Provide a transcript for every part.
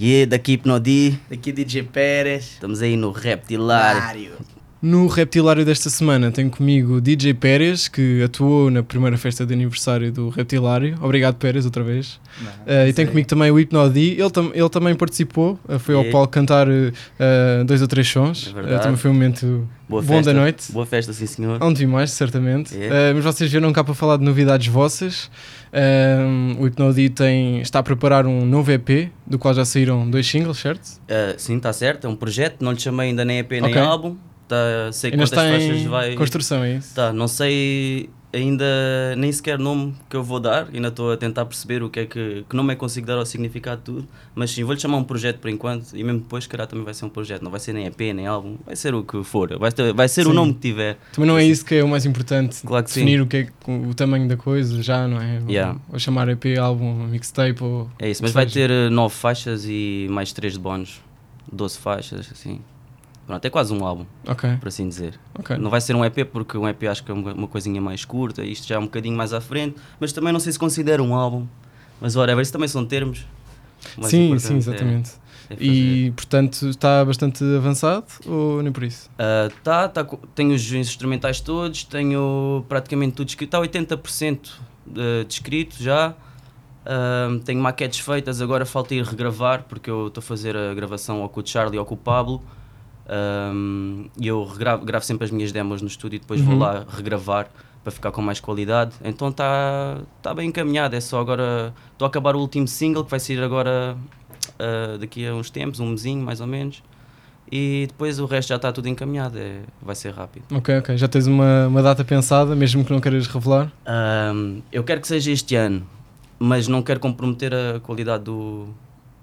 Shit. Yeah, daqui Hipnodi, Daqui DJ Pérez. estamos aí no Reptilário. Mário. No Reptilário desta semana tenho comigo DJ Pérez, que atuou na primeira festa de aniversário do Reptilário. Obrigado, Pérez, outra vez. Eh, e tenho comigo também o Hipnodi. Ele, tam ele também participou, eh, foi ao É. palco cantar eh, dois ou três sons. É também foi um momento Boa bom festa. da noite. Boa festa, sim senhor. Onde vi mais, certamente. É. Mas vocês vieram cá para falar de novidades vossas. O Hipnodi tem, está a preparar um novo EP, do qual já saíram dois singles, certo? Sim, está certo, é um projeto, não lhe chamei ainda nem EP nem Ok. álbum. Tá, sei Ainda quantas está faixas em vai. construção, é isso? Tá, não sei ainda nem sequer nome que eu vou dar, ainda estou a tentar perceber o que é que, que nome é que consigo dar ao significado de tudo, mas sim, vou-lhe chamar um projeto por enquanto e mesmo depois, calhar, também vai ser um projeto, não vai ser nem EP nem álbum, vai ser o que for, vai, ter- vai ser o Sim. nome que tiver. Também não é isso que é o mais importante. Claro que sim. definir o que é o tamanho da coisa, já, não é? Yeah. Ou, ou chamar EP, álbum, mixtape ou. É isso, mas que vai seja. ter eh, nove faixas e mais três de bónus, 12 faixas, assim. Pronto, é quase um álbum, Ok, por assim dizer. ok. Não vai ser um EP porque um EP acho que é uma, coisinha mais curta, isto já é um bocadinho mais à frente, mas também não sei se considera um álbum. Mas whatever, isso também são termos. Sim, sim, é- exatamente. é fazer. e portanto está bastante avançado ou nem por isso? Ah, tá, tá, tenho os instrumentais todos, tenho praticamente tudo escrito, está 80% de, de escrito já. Ah, tenho maquetes feitas, agora falta ir regravar, porque eu estou a fazer a gravação ou com o Charlie ou com o Pablo. E eu regravo, gravo sempre as minhas demos no estúdio e depois vou Uhum. lá regravar para ficar com mais qualidade. Então está tá bem encaminhado, é só agora. Estou a acabar o último single que vai sair agora ah, daqui a uns tempos, um mesinho mais ou menos. E depois o resto já está tudo encaminhado, é, vai ser rápido. Ok, ok. Já tens uma, uma data pensada, mesmo que não queiras revelar? Ahm, eu quero que seja este ano, mas não quero comprometer a qualidade do,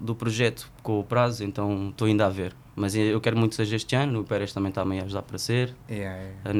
do projeto com o prazo, então estou ainda a ver. Mas eu quero muito que seja este ano, o Pérez também está meio a ajudar para ser, Yeah, yeah. a